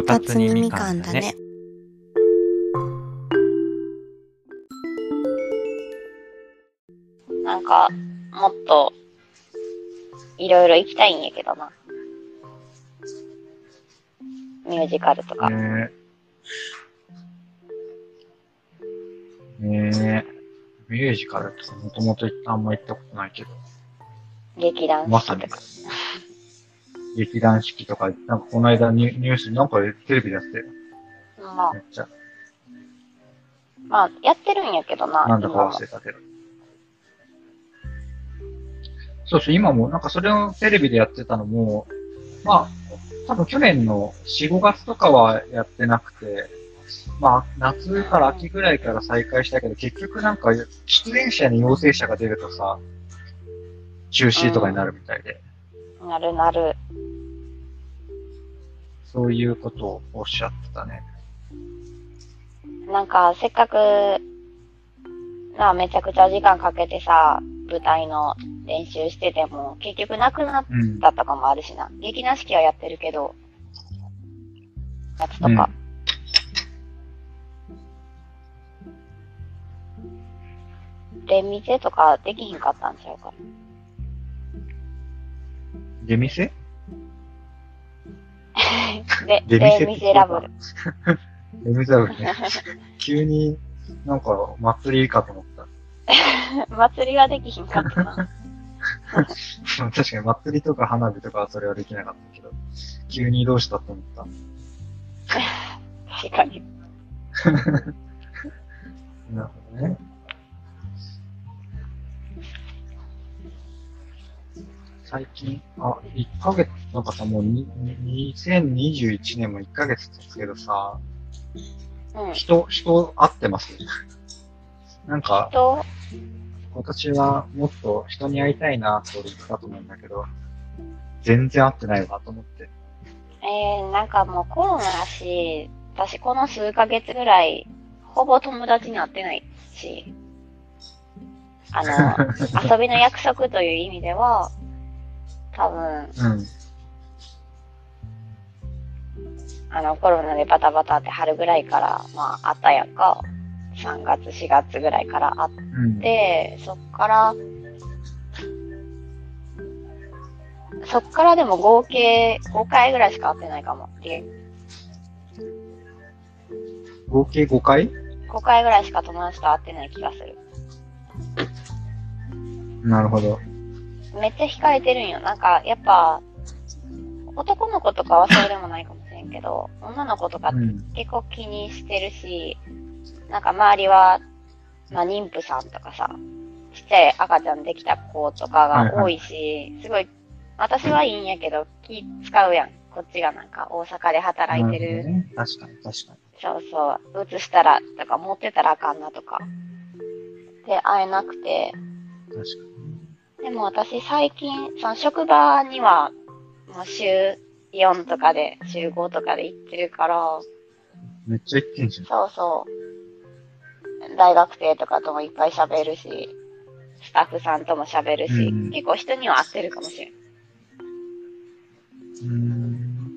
こたつにみかんだね。なんか、もっと、いろいろ行きたいんやけどな。ミュージカルとか。ねえ。ねえ。ミュージカルってもともとあんま行ったことないけど。劇団まさに。劇団四季とか、なんかこの間ニュニュースになんかテレビでやってる。まあめ、っちゃ。まあ、やってるんやけどな、なんだか忘れたけど。そうそう、今もなんかそれをテレビでやってたのも、まあ、多分去年の4、5月とかはやってなくて、まあ、夏から秋ぐらいから再開したけど、結局なんか、出演者に陽性者が出るとさ、中止とかになるみたいで、なるなる。そういうことをおっしゃってたね。なんか、せっかく、まあ、めちゃくちゃ時間かけてさ、舞台の練習してても、結局なくなっうん。たとかもあるしな。劇団四季はやってるけど、夏とか。レミゼとかできひんかったんちゃうか。出店？で、出レ店ミゼラブル。レミゼラブルね。急になんか祭りかと思った。祭りはできひんかったな。確かに祭りとか花火とかはそれはできなかったけど、急にどうしたと思った。確かに。なるほどね。最近、あ、1ヶ月、なんかさ、もうにに2021年も1ヶ月経つけどさ、うん。人、人会ってます？なんか、と、今年はもっと人に会いたいなと言ったと思うんだけど、全然会ってないわと思って。えー、なんかもうコロナやし、私この数ヶ月ぐらい、ほぼ友達に会ってないし、あの、遊びの約束という意味では、多分、うん。あの、コロナでバタバタって春ぐらいから、まあ、あったやんか。3月、4月ぐらいからあっうん。て、そっから、そっからでも合計5回ぐらいしか会ってないかも。で合計5回？5回ぐらいしか友達と会ってない気がする。なるほど。めっちゃ控えてるんよ。なんか、やっぱ、男の子とかはそうでもないかもしれんけど、女の子とかうん。結構気にしてるし、なんか周りは、まあ妊婦さんとかさ、ちっちゃい赤ちゃんできた子とかが多いし、すごい、私はいいんやけど、気使うやん。こっちがなんか大阪で働いてる。なほどね。確かに、確かそうそう、移したらとか持ってたらあかんなとか。で、会えなくて、に。確かでも私最近、その職場には、もう週4とかで、週5とかで行ってるから、に。めっちゃ言ってんじゃん。そうそう。大学生とかともいっぱい喋るし、スタッフさんとも喋るし、うん結構人には会ってるかもしれん。うーん。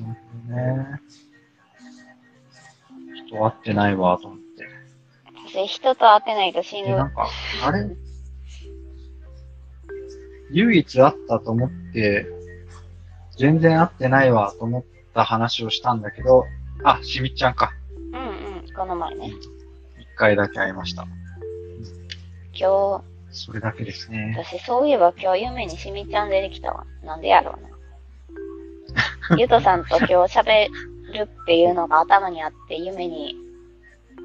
なるほどね。人会ってないわ、と思って。私人と会ってないと死で、ぬ。なんか、あれ？唯一会ったと思って、全然会ってないわ、と思った話をしたんだけど、あ、しみっちゃんか。うんうん、この前ね。一回だけ会いました。今それだけです日、ね。私そういえば今日夢にしみちゃん出てきたわ。なんでやろうな。ゆとさんと今日喋るっていうのが頭にあって、夢に、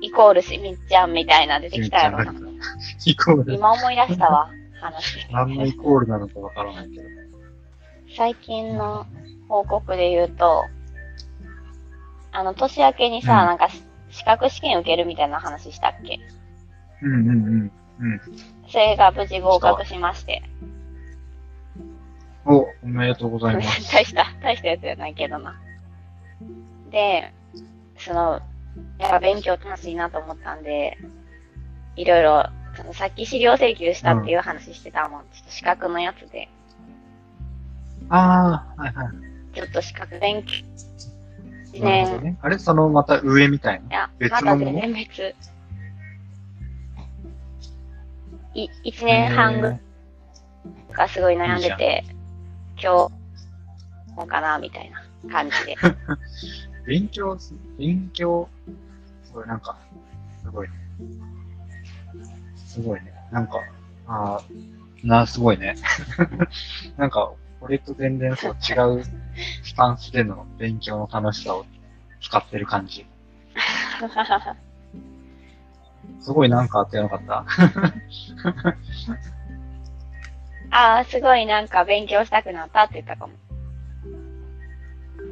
イコールしみちゃんみたいな出てきたやろな。イコール。今思い出したわ、話。何のイコールなのかわからないけど。最近の報告で言うと、あの、年明けにさ、うんなんか、資格試験受けるみたいな話したっけ？うんうんうん。うん。それが無事合格しまして。お、おめでとうございます。大した、大したやつじゃないけどな。で、その、やっぱ勉強楽しいなと思ったんで、いろいろ、そのさっき資料請求したっていう話してたもん。ちょっと資格のやつで。ああ、はいはい。ちょっと資格勉強。一年、なるほどね。あれ？そのまた上みたいな？いや、別まのもの？だ全然別。い、一年半ぐらいがすごい悩んでて、今日、もうかな、みたいな感じで。勉強す、勉強、すごいなんか、すごいね。すごいね。なんか、ああ、な、すごいね。なんか、俺と全然そう違うスタンスでの勉強の楽しさを使ってる感じ。すごいなんかあってよかった。ああ、すごいなんか勉強したくなったって言ったかも。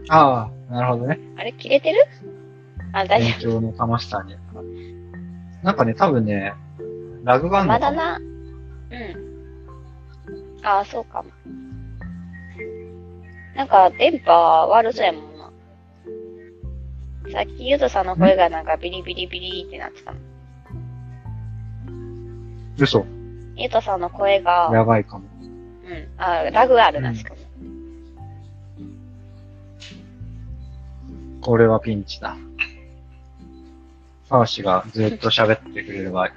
ああ、なるほどね。あれ切れてる？あ、大勉丈強の楽しさに。なんかね、多分ね、ラグがあ夫。るのかだな。うん。ああ、そうかも。なんか電波悪そうやもんな。さっきゆとさんの声がなんかビリビリビリってなってたの。嘘。ゆとさんの声が、やばいかも。うん。あ、ラグがあるな、しかも。これはピンチだ。サーシがずっと喋ってくれれば、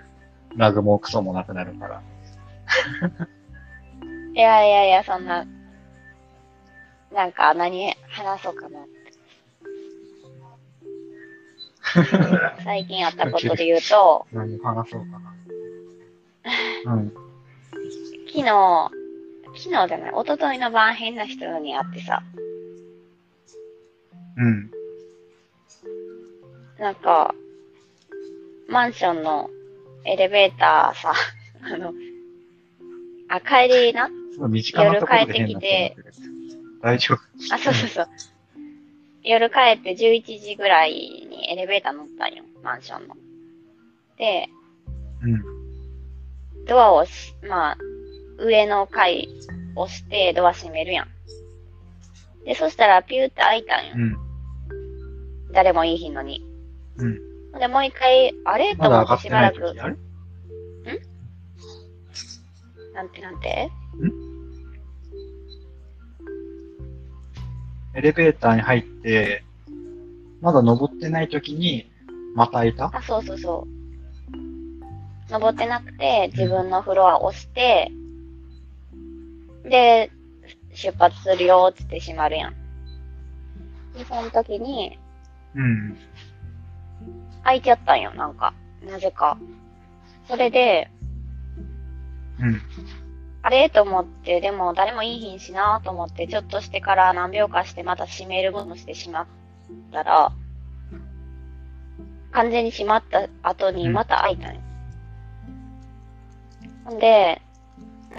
ラグもクソもなくなるから。いやいやいや、そんな、なんか何話そうかなって。最近あったことで言うと、何話そうかな。うん。昨日、昨日じゃない、一昨日の晩変な人に会ってさ、うん。なんか、マンションのエレベーターさ、あの、あ、帰りなすごい身近なところで変な人になってる大丈夫。あ、そうそうそう。夜帰って11時ぐらいにエレベーター乗ったんよ、マンションの。で、うん。ドアをし、まあ、上の階押してドア閉めるやん。で、そしたらピューって開いたんよ。うん。誰もいいひんのに。うん。で、もう一回、あれ？と思ってしばらく。時、あれなんてなんて？エレベーターに入って、まだ登ってない時に、またいた？あ、そうそうそう。登ってなくて、自分のフロア押して、で、出発するよって言って閉まるやん。で、その時に、うん。開いちゃったんよ、なんか。なぜか。それで、うん。あれ？と思って、でも誰もいいひんしなと思って、ちょっとしてから何秒かしてまた閉めるものしてしまったら、完全に閉まった後にまた開いたんよ。ほんで、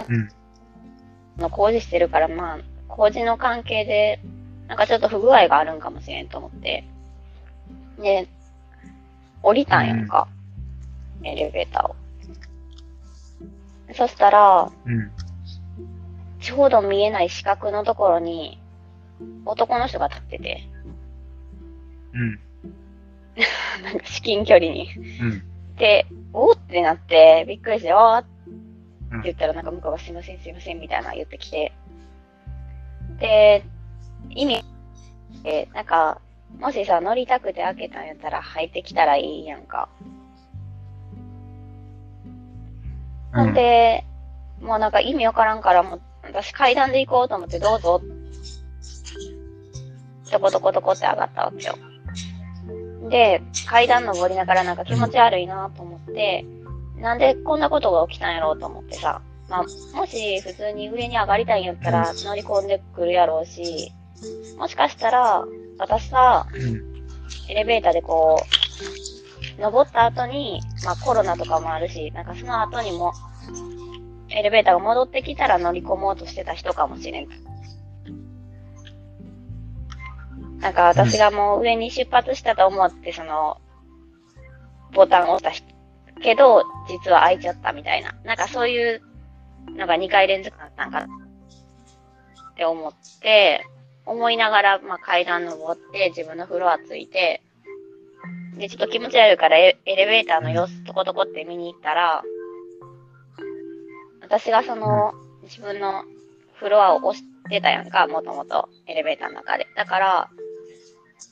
うん。の工事してるから、まあ、工事の関係で、なんかちょっと不具合があるんかもしれんと思って。で、降りたんやんか。エレベーターを。そしたら、うん。ちょうど見えない四角のところに、男の人が立ってて、うん。なんか至近距離に。うん。で、おーってなって、びっくりして、おーってうん言ったら、なんか向こうがすいません、すいません、みたいな言ってきて。で、意味、え、なんか、もしさ、乗りたくて開けたんやったら入ってきたらいいやんか。ほんで、もうなんか意味わからんから、もう、私階段で行こうと思って、どうぞ。とことことこって上がったわけよ。で、階段登りながらなんか気持ち悪いなと思って、なんでこんなことが起きたんやろうと思ってさ。まあ、もし普通に上に上がりたいんやったら乗り込んでくるやろうし、もしかしたら、私さ、うん。エレベーターでこう、登った後に、まあコロナとかもあるし、なんかその後にも、エレベーターが戻ってきたら乗り込もうとしてた人かもしれん。なんか私がもう上に出発したと思って、その、ボタンを押したけど、実は開いちゃったみたいな。なんかそういうのが2回連続だったんかって思って、思いながら、まあ、階段登って、自分のフロア着いて、で、ちょっと気持ち悪いからエエレベーターの様子とことこって見に行ったら、私がその、自分のフロアを押しってたやんか、もともと、エレベーターの中で。だから、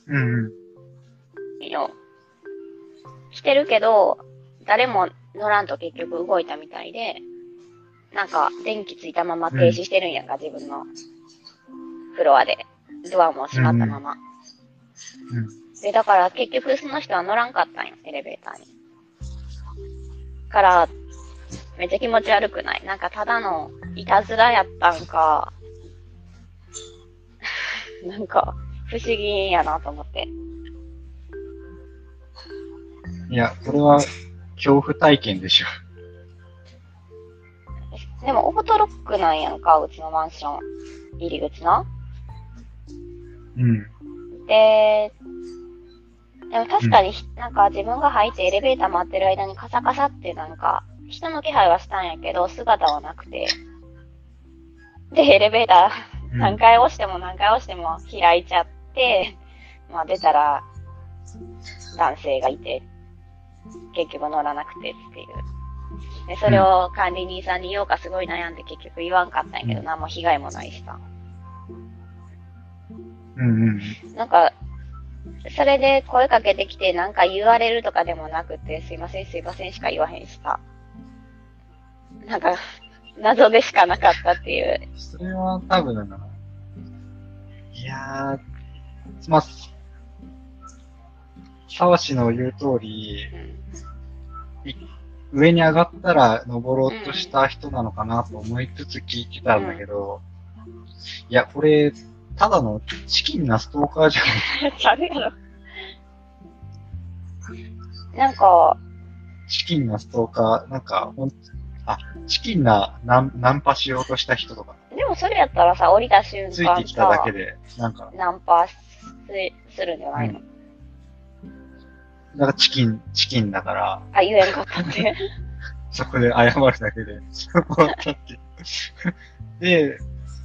うんうん。いいの。来てるけど、誰も乗らんと結局動いたみたいで、なんか、電気ついたまま停止してるんやんか、自分のフロアで。ドアも閉まったまま。うん。で、だから結局その人は乗らんかったんよ、エレベーターに。から、めっちゃ気持ち悪くないなんかただのいたずらやったんか、なんか不思議やなと思って。いや、これは、恐怖体験でしょ。でもオートロックなんやんか、うちのマンション。入り口な。うん。で、でも確かに、なんか自分が入ってエレベーター待ってる間にカサカサってなんか、人の気配はしたんやけど、姿はなくて。で、エレベーターうん何回押しても何回押しても開いちゃって、まあ出たら、男性がいて、結局乗らなくてっていう。で、それを管理人さんに言おうかすごい悩んで結局言わんかったんやけど、うん何も被害もないしさ。うんうん。なんか、それで声かけてきてなんか言われるとかでもなくて、すいませんすいませんしか言わへんしさ。なんか、謎でしかなかったっていう。それは多分、いやー、まあ、沢氏の言う通り、うん、上に上がったら登ろうとした人なのかなと思いつつ聞いてたんだけど、いや、これ、ただのチキンなストーカーじゃん。ちゃうやろ。なんか、チキンなストーカー、なんか、ほん、あ、チキンなナンナンパしようとした人とか、でもそれやったらさ、降りた瞬間ついてきたださけ、で、なんか、ナンパすするんじゃないの、なんかチキン、チキンだから、あ、言えんかったって。そこで謝るだけで、終わったって。で、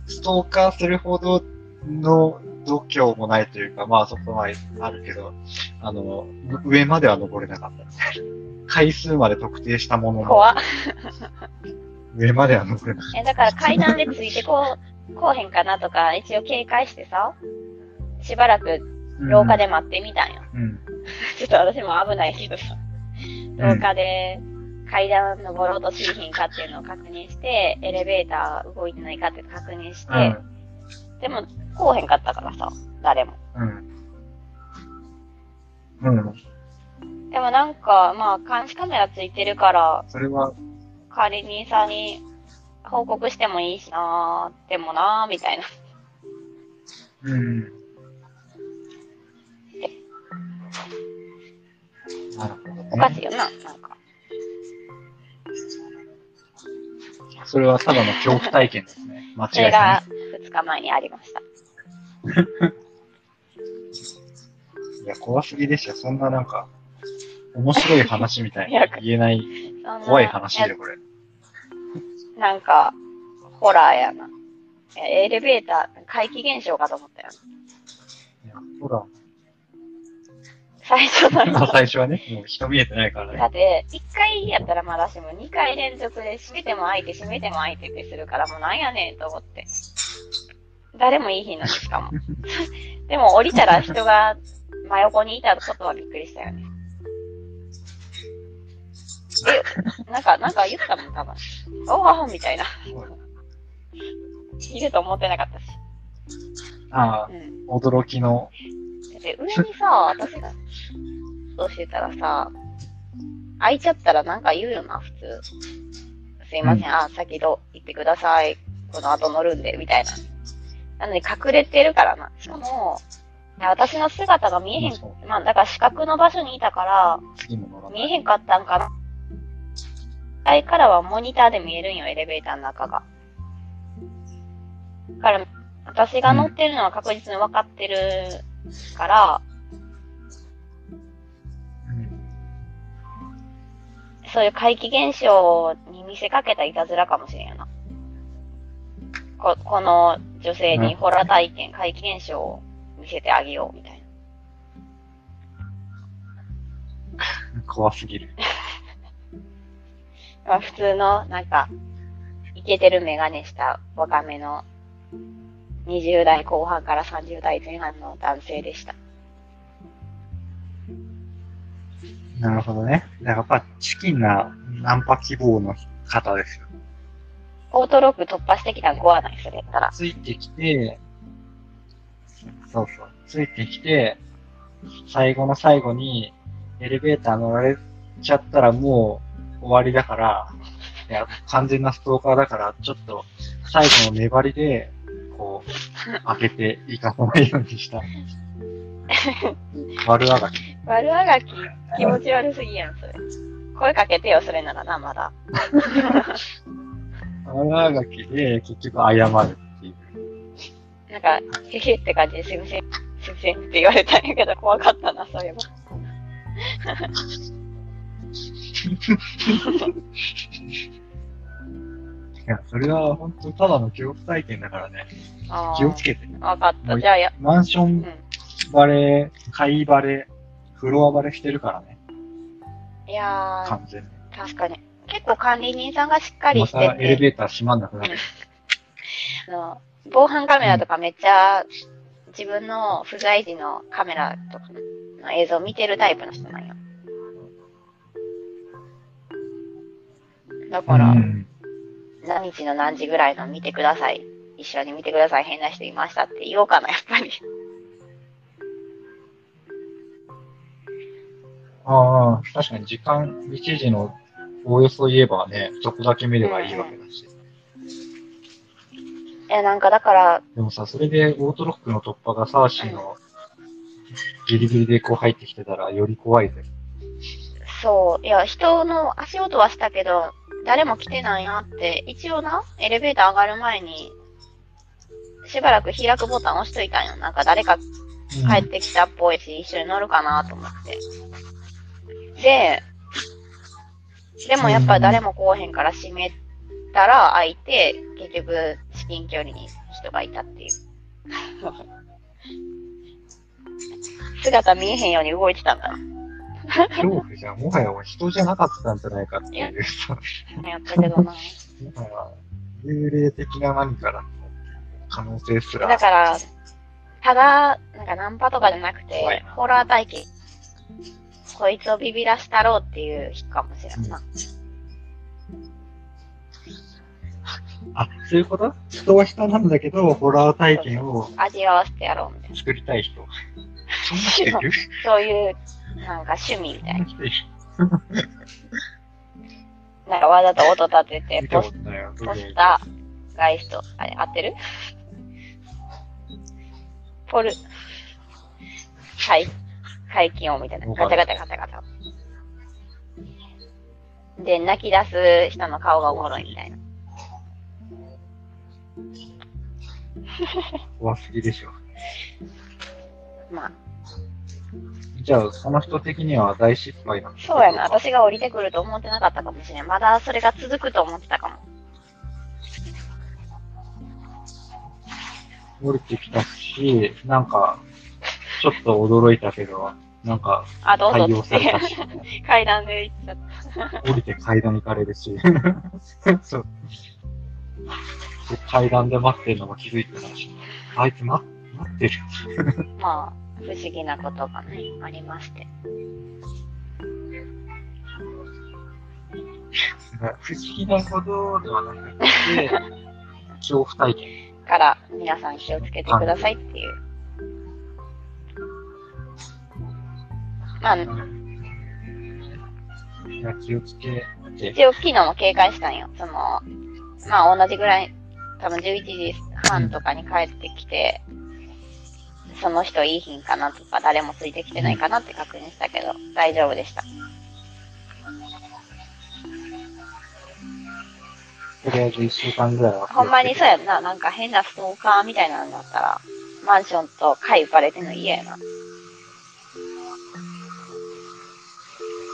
ストーカーするほどの度胸もないというか、まあそこはあるけど、あの、上までは登れなかったみたいな。回数まで特定したものの、怖っ。上までは登れなかっえ、だから階段でついてこう、こうへんかなとか、一応警戒してさ、しばらくた。廊下で待ってみたんよ。うん。ちょっと私も危ないけどさ、廊下で階段登ろうとしひんかっていうのを確認して、エレベーター動いてないかっていうのを確認して、うん。でも、こうへんかったからさ、誰も。うん。うん。でもなんか、まあ、監視カメラついてるから、それは、管理人さんに報告してもいいしなー、でもなー、みたいな。うん。なるほどね。おかしいよな、なんか。それはただの恐怖体験ですね。間違いなが2日前にありました。い。いや、怖すぎでした。そんななんか、面白い話みたいに言えない怖い話だよ、これ。いなんか、ホラーやな。エレベーター、怪奇現象かと思ったよ。や、ほら、最初のまあ最初はね、もう人見えてないからね。だって、1回やったらまだしも、2回連続で閉めても開いて、閉めても開いてってするから、もうなんやねんと思って。誰もいい日のにしかも。でも降りたら人が真横にいたことはびっくりしたよね。え、なんか、なんか言ったもん、多分。おーみたいな。いると思ってなかったし。ああう、ん。驚きの、で、上にさ、私が、そうしてたらさ、開いちゃったらなんか言うよな、普通。すいません、うんあ、先ど行ってください。この後乗るんで、みたいな。なのに隠れてるからな。しかも、私の姿が見えへんそ。まあ、だから視覚の場所にいたから。見えへんかったんかな。階からはモニターで見えるんよ、エレベーターの中が。だから、私が乗ってるのは確実に分かってるから、うんそういう怪奇現象に見せかけたいたずらかもしれんよな。ここの女性にホラー体験、怪奇現象を見せてあげようみたい怖すぎる。な。まあ普通の、なんか、イケてるメガネした若めの20代後半から30代前半の男性でした。なるほどね。やっぱチキンなナンパ希望の方ですよ。オートロック突破してきたん5はない、それやったら。ついてきて、そうそう、ついてきて、最後の最後にエレベーター乗られちゃったらもう終わりだから、いや、完全なストーカーだから、ちょっと最後の粘りで、こう、開けていかないようにした。悪あがき。悪あがき、気持ち悪すぎやん、それ。声かけてよ、それならな、まだ。悪あがきで結局謝るっていう。なんか、へへって感じですいません、すいませんって言われたんやけど、怖かったな、そういえば。いや、それは本当ただの恐怖体験だからね。あ気をつけて。あ、わかった。じゃあ、や、マンションうん。バレー、階バレー、フロアバレーしてるからね。いやー、完全に。確かに。結構管理人さんがしっかりましたてて、エレベーター閉まんなくなる。あの、防犯カメラとかめっちゃ、自分の不在時のカメラとかの映像見てるタイプの人なんよ。だから、うん何日の何時ぐらいの見てください。一緒に見てください。変な人いましたって言おうかな、やっぱり。ああ、確かに時間、1時のおおよそ言えばね、そこだけ見ればいいわけだし。え、なんかだから、でもさ、それでオートロックの突破がサーシーのギリギリでこう入ってきてたらより怖いぜ。そう、いや、人の足音はしたけど、誰も来てないなって、一応な、エレベーター上がる前に、しばらく開くボタン押しといたんよ。なんか誰か帰ってきたっぽいし、一緒に乗るかなと思って。で、でもやっぱ誰も来おへんから閉めたら開いて、結局、至近距離に人がいたっていう。姿見えへんように動いてたんだな。恐怖じゃん。もはや人じゃなかったんじゃないかっていうさ、やったけどな。もはや幽霊的な何かだ可能性すら。だから、ただ、なんかナンパとかじゃなくてホラー体験。こいつをビビらしたろうっていう日かもしれんな。あ、そういうこと？人は人なんだけど、ホラー体験を味わわせてやろうみたいな。作りたい人。そんな人いるそういう、なんか趣味みたいな。なんかわざと音立てて、ポス。ポスター、ガイスト、あれ、合ってる？ポル、はい、排気音みたいな。ガチャガチャガチャガチャ。で、泣き出す人の顔がおもろいみたいな。怖すぎでしょ。まあ、じゃあ、その人的には大失敗なんだそうやな。私が降りてくると思ってなかったかもしれん。まだそれが続くと思ってたかも。降りてきたし、なんか、ちょっと驚いたけど、なんか、あ、どうぞって。し、階段で行っちゃった。降りて階段行かれるし、そう。で階段で待ってるのも気づいてないし、あいつ待待ってる。まあ、不思議なことがね、ありまして。不思議なことではなくて、恐怖体験。から、皆さん気をつけてくださいっていう。まあ、いや、気をつけて。一応昨日も警戒したんよ。その、まあ同じぐらい、多分11時半とかに帰ってきて、その人いい品かなとか、誰もついてきてないかなって確認したけど、大丈夫でした。とりあえず一週間ぐらいは。ほんまにそうやんな。なんか変なストーカーみたいなのだったら、マンションと階バレてんの嫌やな。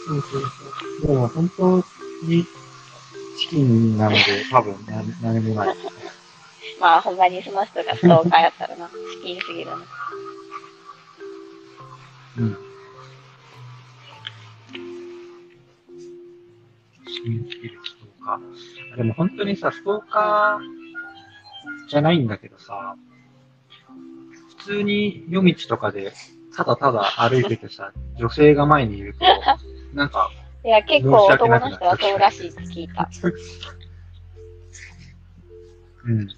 そうそうそう。でも本当にチキンなので多分何何もない。まあほんまにその人がストーカーやったらな。資金すぎるな。うん。チキンすぎるストーカー。でも本当にさ、ストーカーじゃないんだけどさ、通に夜道とかで、ただただ歩いててさ、女性が前にいると、なんか、いや、結構男の人はそうらしいって聞いた。うん。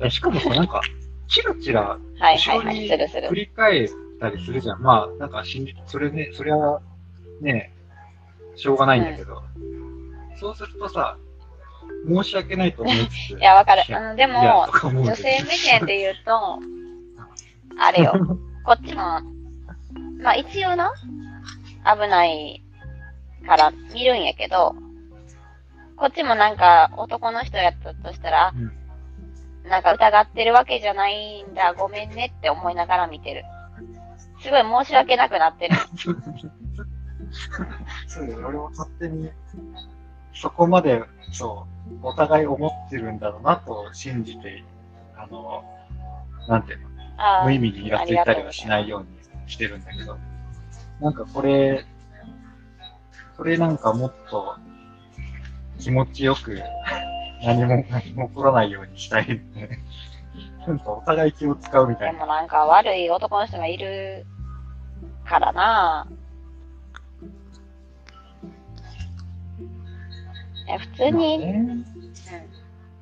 えしかもさ、なんか、チラチラ、はいはいはい、後ろにするする振。り返ったりするじゃん。まあ、なんか心理、それね、それは、ね、しょうがないんだけど、そうするとさ、申し訳ないと思いつつ、いや、わかる。いやあの、でも女性目線で言うと、あれよ、こっちも、まあ一応な、危ないから見るんやけど、こっちもなんか男の人やったとしたら、なんか疑ってるわけじゃないんだ、ごめんねって思いながら見てる。すごい申し訳なくなってる。そうよ、俺も勝手に、そこまで、そう、お互い思ってるんだろうなと信じて、あの、なんていうの、あ無意味にイラついたりはしないようにしてるんだけど、なんかこれ、これなんかもっと気持ちよく何も、何も起こらないようにしたいって。なんかお互い気を使うみたいな。でもなんか悪い男の人がいるからなえ、普通に、まあね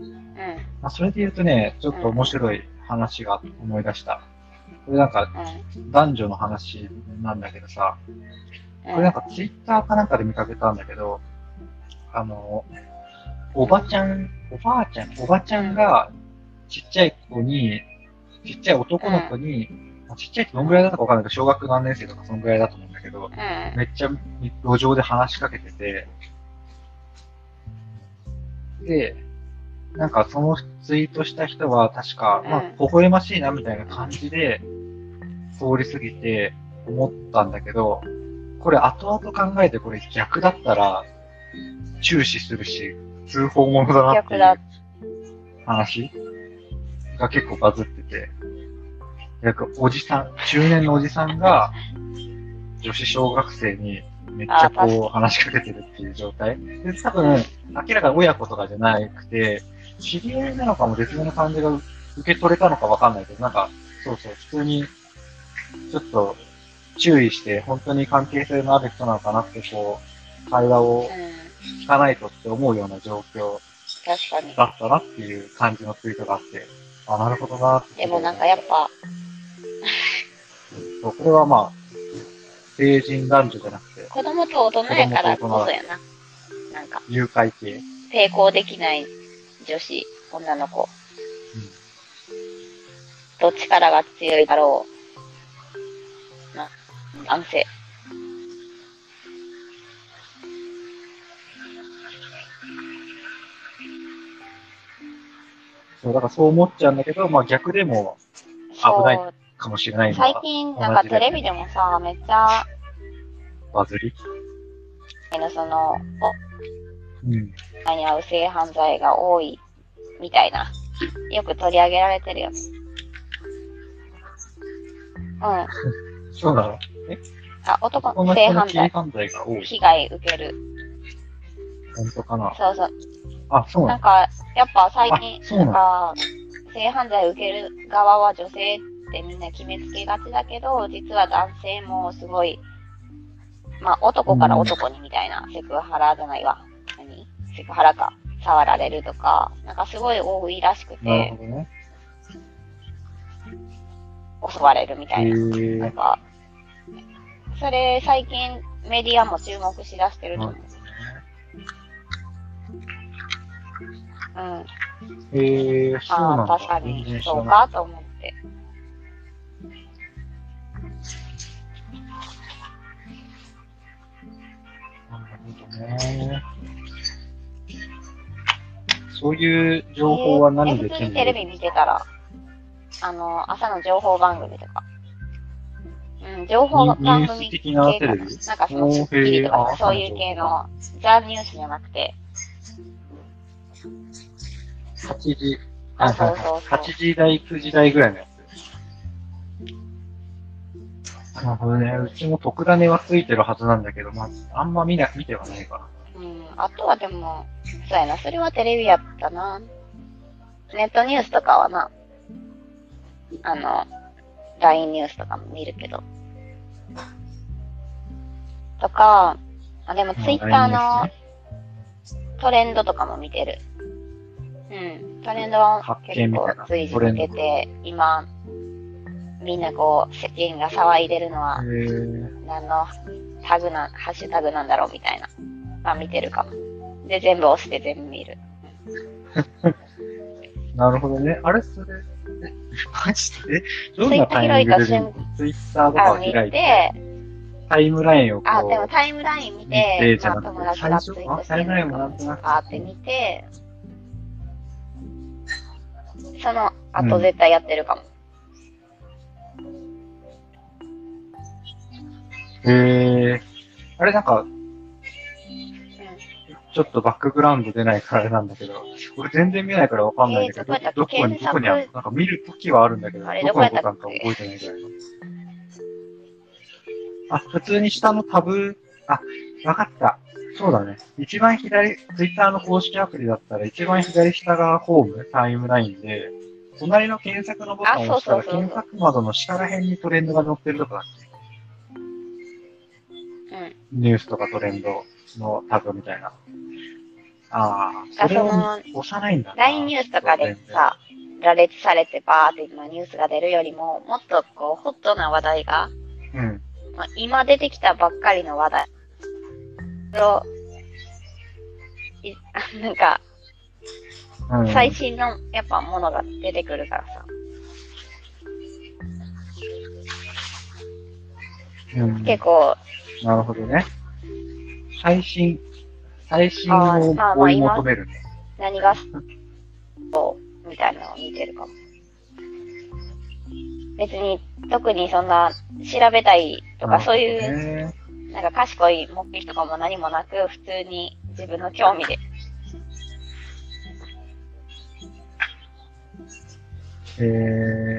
うん。うん。まあ、それで言うとね、ちょっと面白い話が思い出した。これなんか男女の話なんだけどさ、うん。これなんかツイッターかなんかで見かけたんだけど、あの、おばちゃん、おばあちゃん、おばちゃんがちっちゃい子に、ちっちゃい男の子に、まあちっちゃいってどんぐらいだったかわかんないけど、小学何年生とかそんぐらいだと思うんだけど、うん。めっちゃ路上で話しかけてて、で、なんかそのツイートした人は確か、まあうん、微笑ましいなみたいな感じで、通り過ぎて思ったんだけど、これ後々考えてこれ逆だったら、注視するし、通報者だなっていう話が結構バズってて、なんかおじさん、中年のおじさんが、女子小学生にめっちゃこう話しかけてるっていう状態。で、多分、明らかに親子とかじゃなくて、知り合いなのかも絶妙な感じが受け取れたのかわかんないけど、なんか、そうそう、普通に、ちょっと注意して、本当に関係性のある人なのかなって、こう、会話をうん。聞かないとって思うような状況。だったなっていう感じのツイートがあって、あ、なるほどなって。でもなんかやっぱ、そう、これはまあ、成人男女じゃなくて、子供と大人やからこそやな。なんか、誘拐系。抵抗できない女子、女の子。どっちからが強いだろう。な、男性。そう、だからそう思っちゃうんだけど、まあ逆でも危ない。かもしれないの最は、近、なんかテレビでもさ、めっちゃ、バズり？その、うん。おに遭う性犯罪が多い、みたいな。よく取り上げられてるよね。うん。そうなの？あ、男この性犯罪、犯罪が多い。被害受ける。本当かな？そうそう。あ、そうなの？なんか、やっぱ最近、なんか、性犯罪を受ける側は女性ってみんな決めつけがちだけど、実は男性もすごい、まあ男から男にみたいな、セクハラじゃないわ。何セクハラか。触られるとか、なんかすごい多いらしくてね。襲われるみたへいな。ーなんか、それ最近メディアも注目しだしてると思う。うん。へえ、そうなんああ、だ。確かにそうかと思って。そういう情報は何で手に入テレビ見てたら、あの、朝の情報番組とか。うん、情報番組ニュース的なテレビ？なんかそのスッキリとかそういう系の、ザ・ニュースじゃなくて、?8 時、あそうそうはい。8時台、9時台ぐらいのやつ。なるほどね。うちも特ダネはついてるはずなんだけど、まあ、あんま見な、見てはないかうん、あとはでも、そうやな、それはテレビやったな。ネットニュースとかはな、あの、LINE ニュースとかも見るけど。とか、あ、でもまあ Twitter のトレンドとかも見てる。うん。トレンドは発結構随時見てて、今、みんなこう、世間が騒いでるのは何のタグな、ハッシュタグなんだろうみたいな。まあ見てるかも。で、全部押して全部見る。なるほどね。あれ、それ、え、マジで？えどんなタイミングでツイッター開いたツイッターとか開いて、て、タイムラインをこう、あ、でもタイムライン見見てまあ友達がツイートしてるのとなくあって見て、その後絶対やってるかも。へえ。あれなんか、ちょっとバックグラウンド出ないからあれなんだけど、俺全然見ないからわかんないんだけど、えーどどこに、どこにある？なんか見るときはあるんだけど、どこのボタンか覚えてないぐらいの。あ、普通に下のタブ、あ、わかった。そうだね。一番左、ツイッターの公式アプリだったら一番左下がホーム、タイムラインで、隣の検索のボタンを押したら検索窓の下ら辺にトレンドが載ってるとかだっけうん。ニュースとかトレンドのタグみたいな。ああ、あそれをその押さないんだな。LINE ニュースとかでさ、羅列されてバーって今ニュースが出るよりも、もっとこう、ホットな話題が、うん。まあ、今出てきたばっかりの話題を、い なんか、うん。最新のやっぱものが出てくるからさ、うん、結構、なるほどね。最新、最新を追い求めるね。何がそう、みたいなのを見てるかも。別に、特にそんな、調べたいとか、そういう、う。なんか賢い目的とかも何もなく、普通に自分の興味で。えー、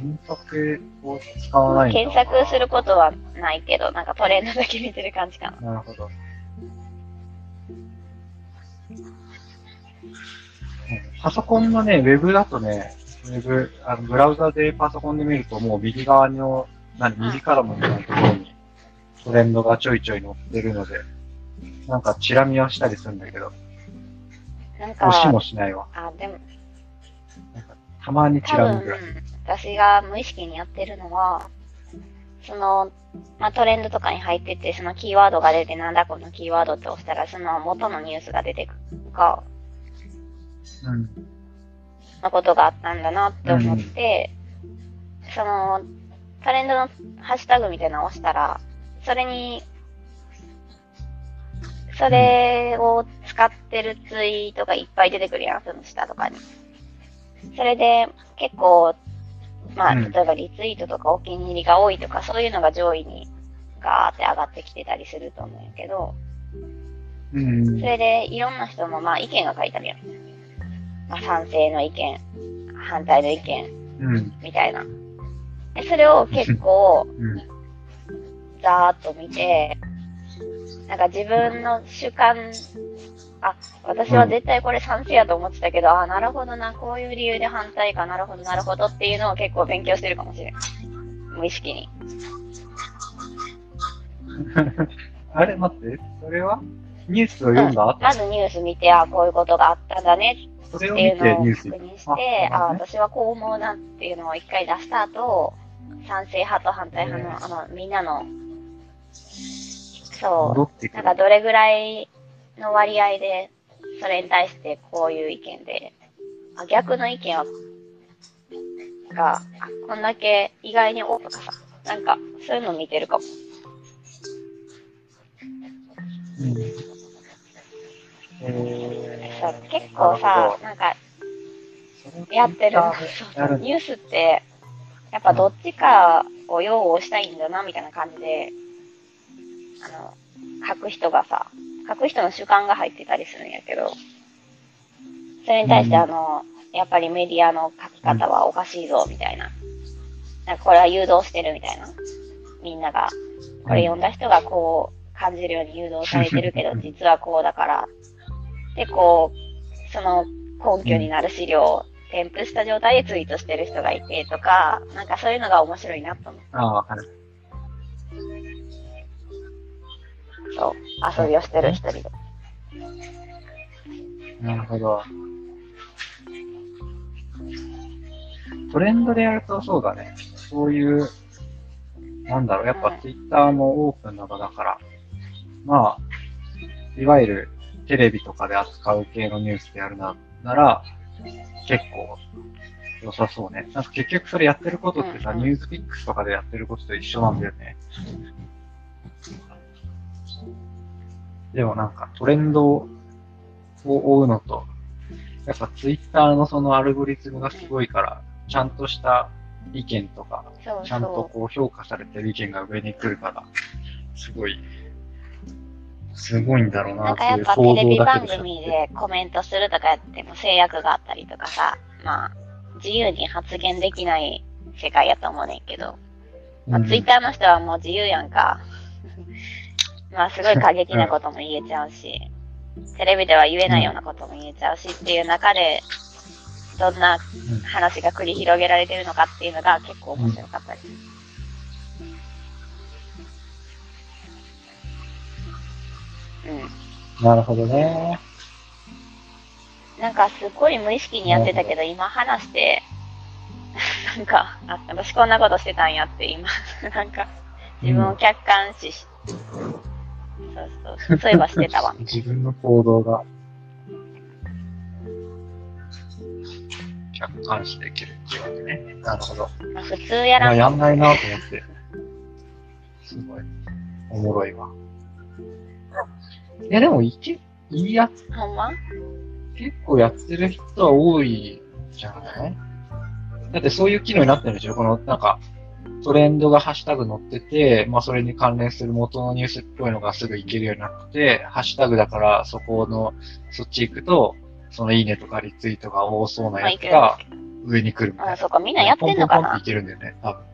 検索を使わない検索することはないけど、なんかトレンドだけ見てる感じかな。なるほど。パソコンのね、ウェブだとね、ウェブ、あのブラウザでパソコンで見るともう右側の、何、右からもみたいなところにトレンドがちょいちょい載ってるので、なんかチラ見はしたりするんだけど、なんか、押しもしないわ。あ、でも、なんかたまにチ多ラ見ぐらい。分、私が無意識にやってるのは、その、まあ、トレンドとかに入ってて、そのキーワードが出て、なんだこのキーワードって押したら、その元のニュースが出てくるとか、うん。のことがあったんだなって思って、その、トレンドのハッシュタグみたいなのを押したら、それに、それを使ってるツイートがいっぱい出てくるやん、その下とかに。それで、結構、まあ、うん例えばリツイートとかお気に入りが多いとか、そういうのが上位にガーって上がってきてたりすると思うんやけど、うんそ。れでいろんな人もまあ意見が書いてあるやん。まあ賛成の意見、反対の意見、うん。みたいな。でそれを結構うん。ざーっと見て、なんか自分の主観、あ、私は絶対これ賛成やと思ってたけど、あ、なるほどな、こういう理由で反対か、なるほど、なるほどっていうのを結構勉強してるかもしれん。無意識に。あれ、待って、それは？ニュースを読んだ後、まずニュース見て、あ、こういうことがあったんだねっていうのを確認して、あ、あ私はこう思うなっていうのを一回出した後、賛成派と反対派の、あの、みんなの、そう。なんかどれぐらいの割合で、それに対してこういう意見で、あ逆の意見は、が、あこんだけ意外に多いとかさ、なんか、そういうの見てるかも。うん。えそうー結構さ、なんか、やってる。ニュースって、やっぱどっちかを擁護したいんだな、みたいな感じで、あの、書く人がさ、書く人の主観が入ってたりするんやけど、それに対してうんあの、やっぱりメディアの書き方はおかしいぞ、みたいな。なんかこれは誘導してるみたいな。みんなが、これ読んだ人がこう感じるように誘導されてるけど、実はこうだから。で、こう、その根拠になる資料を添付した状態でツイートしてる人がいてとか、なんかそういうのが面白いなと思う。ああ、わかる。そう。遊びをしてる一人で。なるほど。トレンドでやるとそうだね。そういう、なんだろう、やっぱツイッターもオープンな場だから、まあ、いわゆるテレビとかで扱う系のニュースでやるな、なら、結構良さそうね。なんか結局それやってることってさ、うんうんニュースピックスとかでやってることと一緒なんだよね。でもなんかトレンドを追うのと、やっぱツイッターのそのアルゴリズムがすごいから、ちゃんとした意見とか、そうちゃんとそこう評価されてる意見が上に来るから、すごい、すごいんだろうう。なな、んかやっぱそういうテレビ番組でコメントするとかやっても制約があったりとかさ、まあ、自由に発言できない世界やと思うねんけど、まあ、ツイッターの人はもう自由やんか。まあ、すごい過激なことも言えちゃうし、テレビでは言えないようなことも言えちゃうしっていう中で、どんなうん話が繰り広げられてるのかっていうのが結構面白かったり。うん。なるほどね。なんかすごい無意識にやってたけど、今話して、なんか、あ、私こんなことしてたんやって今、なんか、自分を客観視し、そうそう、そういえばしてたわ。自分の行動が、客観視できるっていうわけね。なるほど。まあ、普通やまあ、らんやんないなと思って。すごい、おもろいわ。いや、でも、いけ、いいやつ、ほんま？結構やってる人は多いじゃない？だってそういう機能になってるでしょ？この、なんか、トレンドがハッシュタグ載ってて、まあそれに関連する元のニュースっぽいのがすぐ行けるようになってて、ハッシュタグだからそこの、そっち行くと、そのいいねとかリツイートが多そうなやつが上に来るみたいあ、な。そうか、みんなやってんのかな？ポンポンポンっていけるんだよね、多分。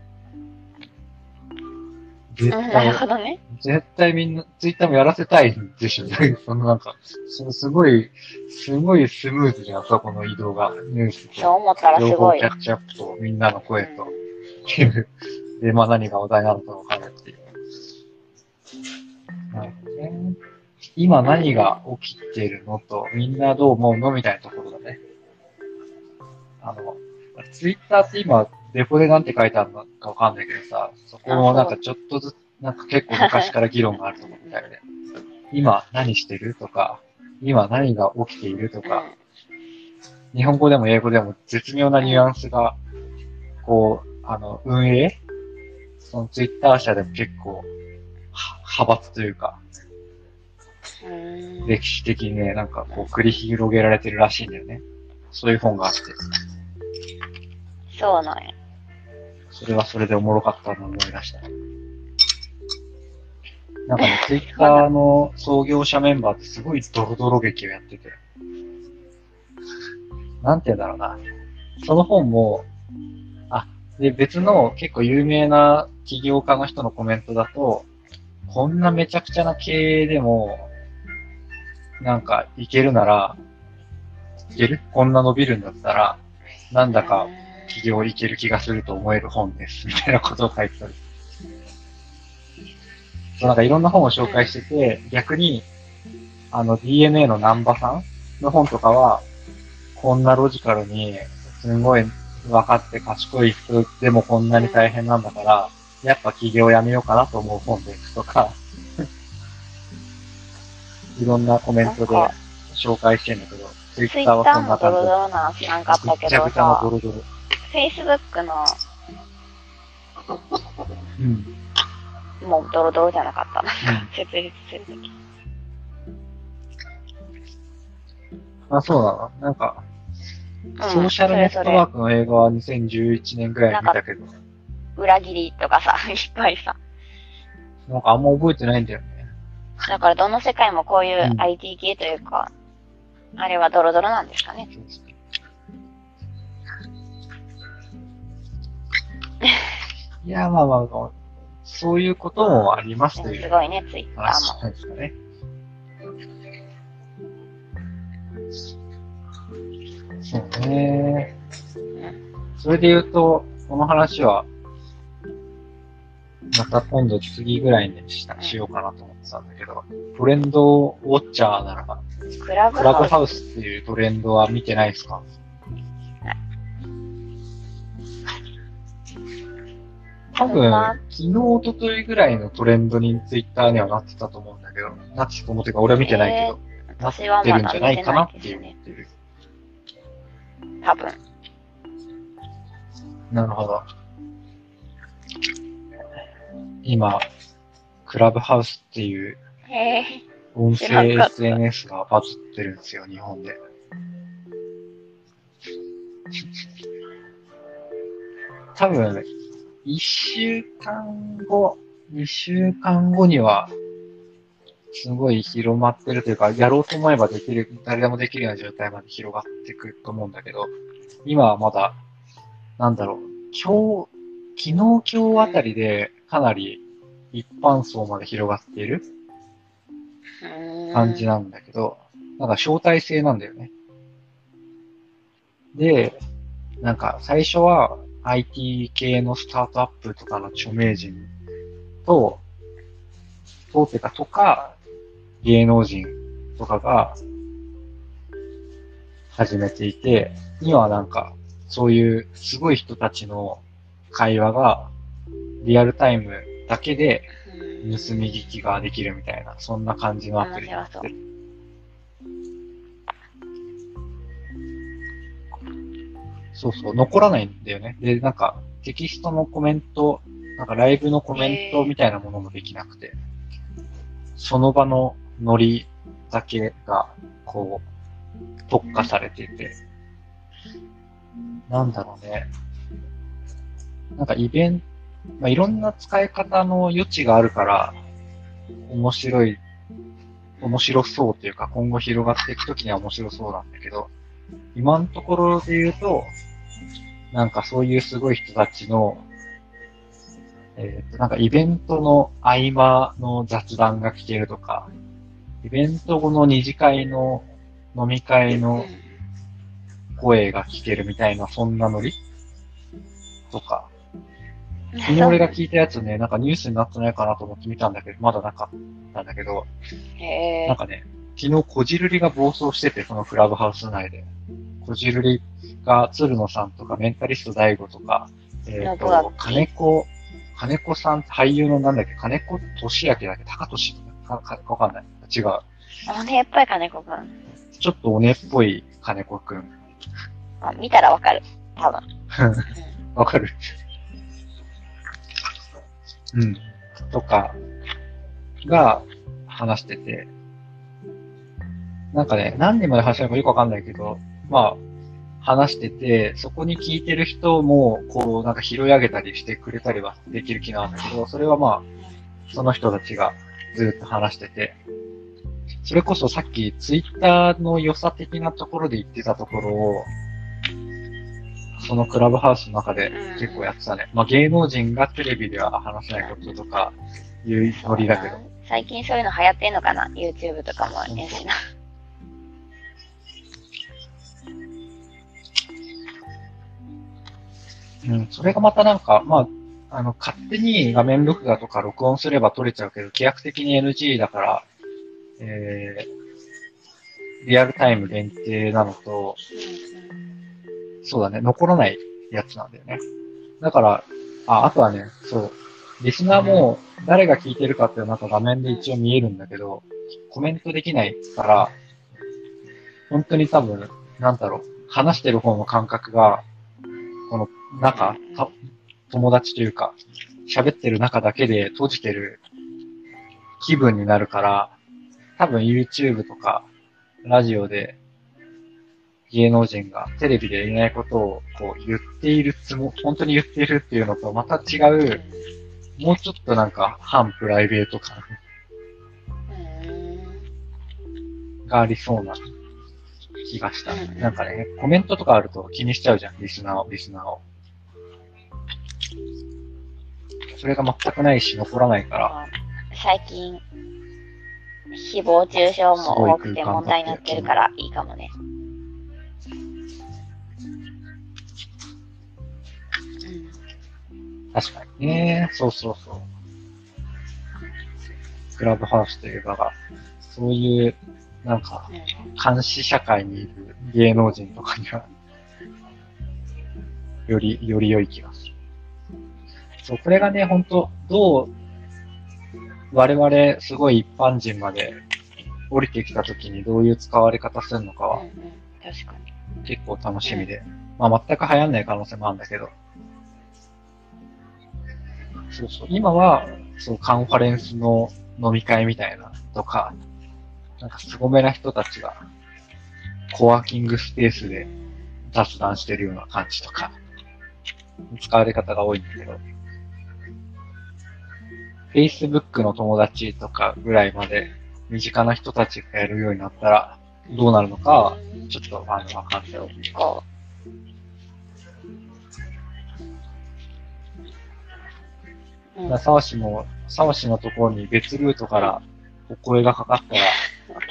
絶うん、なる対、ほどね。絶対みんな、ツイッターもやらせたいんでしょ。そのなんか、そすごい、すごいスムーズじゃん、そこの移動が。ニュースと、そう思ったらす情報ごい。キャッチアップと、みんなの声と、っていう。で、まあ何が話題なのかわかるっていう。なるほどね。今何が起きてるのと、みんなどう思うのみたいなところだね。あの、ツイッターって今、デフォでなんて書いてあるのかわかんないけどさ、そこもなんかちょっとずつ、なんか結構昔から議論があると思うんだよね。今何してるとか、今何が起きているとか、日本語でも英語でも絶妙なニュアンスが、こう、あの、運営？そのツイッター社でも結構、は派閥というか、歴史的にね、なんかこう繰り広げられてるらしいんだよね。そういう本があって、そうなんや。それはそれでおもろかったのを思い出した。なんかね、ツイッターの創業者メンバーってすごいドロドロ劇をやってて。なんて言うんだろうな。その本も、あ、で、別の結構有名な起業家の人のコメントだと、こんなめちゃくちゃな経営でも、なんかいけるなら、いけるこんな伸びるんだったら、なんだか起業いける気がすると思える本です。みたいなことを書いてたり。そう、なんかいろんな本を紹介してて、逆に、あの DNA の南波さんの本とかは、こんなロジカルに、すごい分かって賢い人でもこんなに大変なんだから、やっぱ起業やめようかなと思う本ですとか、いろんなコメントで紹介してんだけど、ツイツイッターはそんな感じドロドロなんかったけどぐちゃぐちゃのドさ、ロドロ。Facebook のうん。もうドロドロじゃなかった。設立するとき。あ、そうなの？なんか、うんソーシャルネットワークの映画は2011年ぐらいに見たけど、裏切りとかさ、いっぱいさ。なんかあんま覚えてないんだよね。だからどの世界もこういううん IT 系というか、あれはドロドロなんですかね。いや、まあまあまあ、そういうこともありますというすごいね、ツイッタ話ーも。ですかね。そうね。それで言うと、この話は、また今度次ぐらいにしたしようかなと思ってたんだけど、トレンドウォッチャーならば、クラ。ブクラブハウスっていうトレンドは見てないですか？多分、昨日、一昨日ぐらいのトレンドにツイッターにはなってたと思うんだけど、なってたと思ってか俺は見てないけど、ス、なってるんじゃないかなっていう多分。なるほど。今、クラブハウスっていう。音声 SNS がバズってるんですよ、日本で。多分、一週間後、二週間後には、すごい広まってるというか、やろうと思えばできる、誰でもできるような状態まで広がってくると思うんだけど、今はまだ、なんだろう、今日、昨日今日あたりでかなり一般層まで広がっている感じなんだけど、なんか招待制なんだよね。で、なんか最初は IT 系のスタートアップとかの著名人と、とってかとか、芸能人とかが始めていて、今はなんかそういうすごい人たちの会話がリアルタイムだけでうん盗み聞きができるみたいな、そんな感じのアプリになってる。そうそう、残らないんだよね。で、なんか、テキストのコメント、なんかライブのコメントみたいなものもできなくて、その場のノリだけが、こう、特化されていて、なんだろうね。なんかイベント、まあ、いろんな使い方の余地があるから、面白い、面白そうというか、今後広がっていくときには面白そうなんだけど、今のところで言うと、なんかそういうすごい人たちの、えっ、と、なんかイベントの合間の雑談が聞けるとか、イベント後の二次会の飲み会の声が聞けるみたいな、そんなノリ？とか、昨日俺が聞いたやつね、なんかニュースになってないかなと思って見たんだけど、まだなかったんだけど、なん。かね、昨日こじるりが暴走してて、そのクラブハウス内で。こじるりが、鶴野さんとか、メンタリスト大悟とか、えっ、どうだっと、金子、金子さん、俳優のなんだっけ、金子俊明だっけ、高俊か、か、わかんない。違う。あね、やっぱり金子くん。ちょっとおねっぽい金子くん。あ、見たらわかる。多分。わかるうん。とか、が話してて、なんかね、何人まで話したのかよくわかんないけど、まあ、話してて、そこに聞いてる人も、こう、なんか拾い上げたりしてくれたりはできる機能なんだけど、それはまあ、その人たちがずっと話してて、それこそさっきツイッターの良さ的なところで言ってたところを、そのクラブハウスの中で結構やってたね。まあ芸能人がテレビでは話せないこととかいうノリだけど。最近そういうの流行ってんのかな ?YouTube とかもやしな。うん、それがまたなんか、まあ、あの、勝手に画面録画とか録音すれば撮れちゃうけど、規約的に NG だから、えー、リアルタイム限定なのと、そうだね、残らないやつなんだよね。だから、あ、あとはね、そう、リスナーも誰が聞いてるかっていうなんか画面で一応見えるんだけど、コメントできないから、本当に多分、なんだろう、話してる方の感覚が、この中、友達というか、喋ってる中だけで閉じてる気分になるから、多分 YouTube とか、ラジオで芸能人がテレビで言えないことをこう言っているつも、本当に言っているっていうのとまた違う、もうちょっとなんか反プライベート感うん。がありそうな気がしたうん。なんかね、コメントとかあると気にしちゃうじゃん、リスナーを、リスナーを。それが全くないし、残らないから、最近、誹謗中傷も多くて問題になってるからいいかもね。確かにね。そうそうそう。クラブハウスという場が、そういう、なんか、監視社会にいる芸能人とかには、より、より良い気がする。そう、これがね、ほんと、どう、我々、すごい一般人まで降りてきた時にどういう使われ方するのかはうんうん。確かに。結構楽しみで。まあ全く流行んない可能性もあるんだけど。そうそう。今は、そう、カンファレンスの飲み会みたいなとか、なんか凄めな人たちが、コワーキングスペースで雑談してるような感じとか、使われ方が多いんだけど、Facebook の友達とかぐらいまで身近な人たちがやるようになったら、どうなるのかは、ちょっとあの、わかんない。こう。うん。だ沢氏も、沢氏のところに別ルートからお声がかかったら、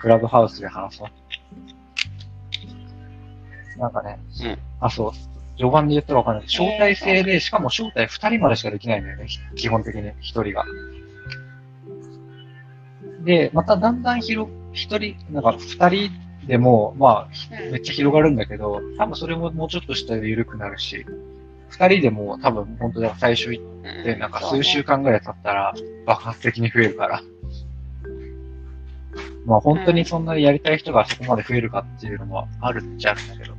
クラブハウスで話そう。なんかね、うんあ、そう、序盤で言ったらわかんない。招待制で、しかも招待二人までしかできないんだよね、ひ基本的に一人が。で、まただんだん広、一人、なんか二人でも、まあ、うんめっちゃ広がるんだけど、多分それももうちょっと下で緩くなるし、二人でも多分本当だ最初行って、なんか数週間ぐらい経ったら爆発的に増えるから。まあ本当にそんなにやりたい人がそこまで増えるかっていうのもあるっちゃあるんだけど。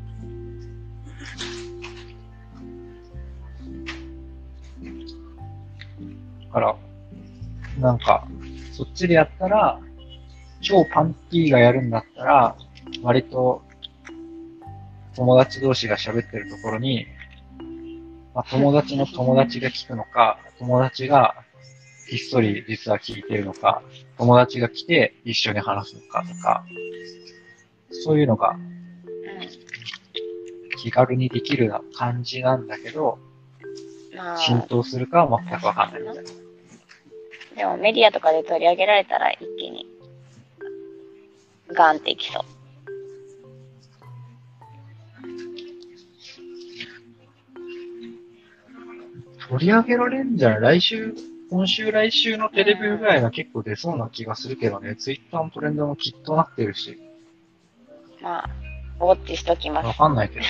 から、なんか、そっちでやったら、超パンティーがやるんだったら、割と、友達同士が喋ってるところに、まあ、友達の友達が聞くのか、友達がひっそり実は聞いてるのか、友達が来て一緒に話すのかとか、そういうのがうん。気軽にできるな感じなんだけど、まあ、浸透するかは全くわかんないみたいな。でもメディアとかで取り上げられたら一気に、ガンっていきそう。取り上げられんじゃない来週、今週来週のテレビぐらいが結構出そうな気がするけどね、ツイッターのトレンドもきっとなってるし、まあ、ウォッチしときまわす。かんないけどね。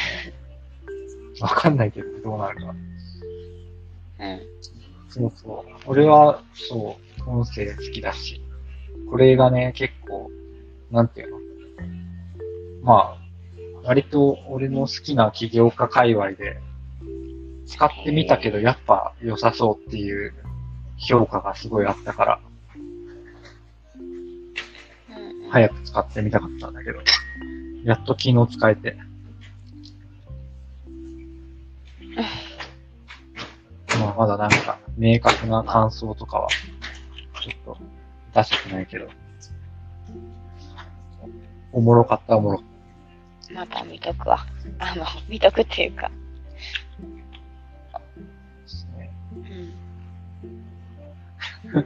わかんないけど、どうなるか。うん。そうそう。俺は、そう、音声好きだし、これがね、結構、なんていうの？まあ、割と俺の好きな起業家界隈で、使ってみたけど、やっぱ良さそうっていう評価がすごいあったから、うん、早く使ってみたかったんだけど、やっと昨日使えて。まあ、まだなんか、明確な感想とかは、ちょっと出せてないけど、おもろかったおもろかっまた見とくわ。あの、見とくっていうか。たですね。うん。ク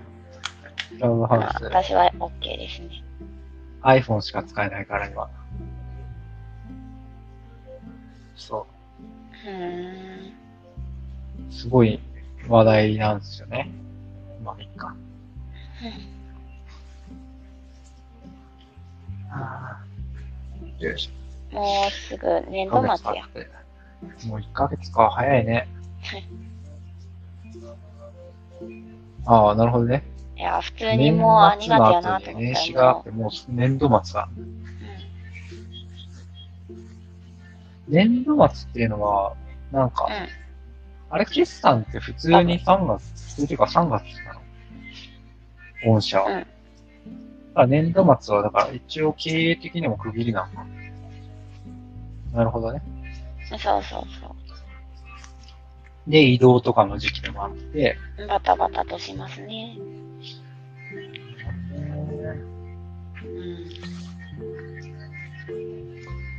ラブまあ、ハウス、私は OK ですね。iPhone しか使えないから今。そうーん。う、すごい話題なんですよね。まあ、いいか。よいしょ。もうすぐ年度末や。って。もう1ヶ月か、早いね。ああ、なるほどね。いや、普通にもうあ2月やなと思年った始があって、もう年度末が。年度末っていうのは、なんか、うん。あれ、決算って普通に3月、普通っていうか3月なの？御社は。うんだから年度末は、だから一応経営的にも区切りなのか。なるほどね。うん。そうそうそで、移動とかの時期でもあって、う。バタバタとしますね。うん。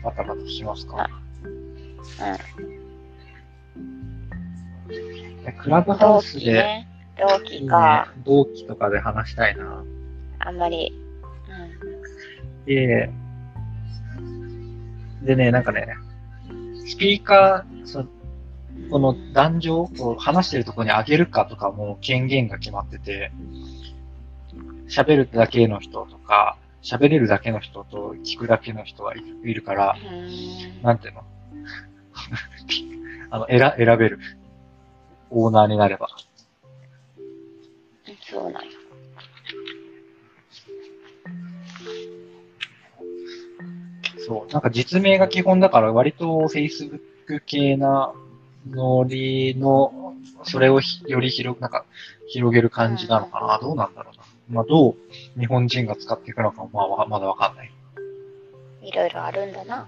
バタバタしますか？えクラブハ同ウスで、期ね。同期か。同期とかで話したいな。あんまり。で、でね、なんかね、スピーカー、そこの男女を話してるところにあげるかとかも権限が決まってて、喋るだけの人とか、喋れるだけの人と聞くだけの人がいいるから。なんていうの？あの、選、選べる。オーナーになれば。そうなんや。そう。なんか実名が基本だから割と Facebook 系なノリの、それをひより広く、なんか広げる感じなのかな。どうなんだろうな。まあどう日本人が使っていくのかもまあわまだわかんない。いろいろあるんだな。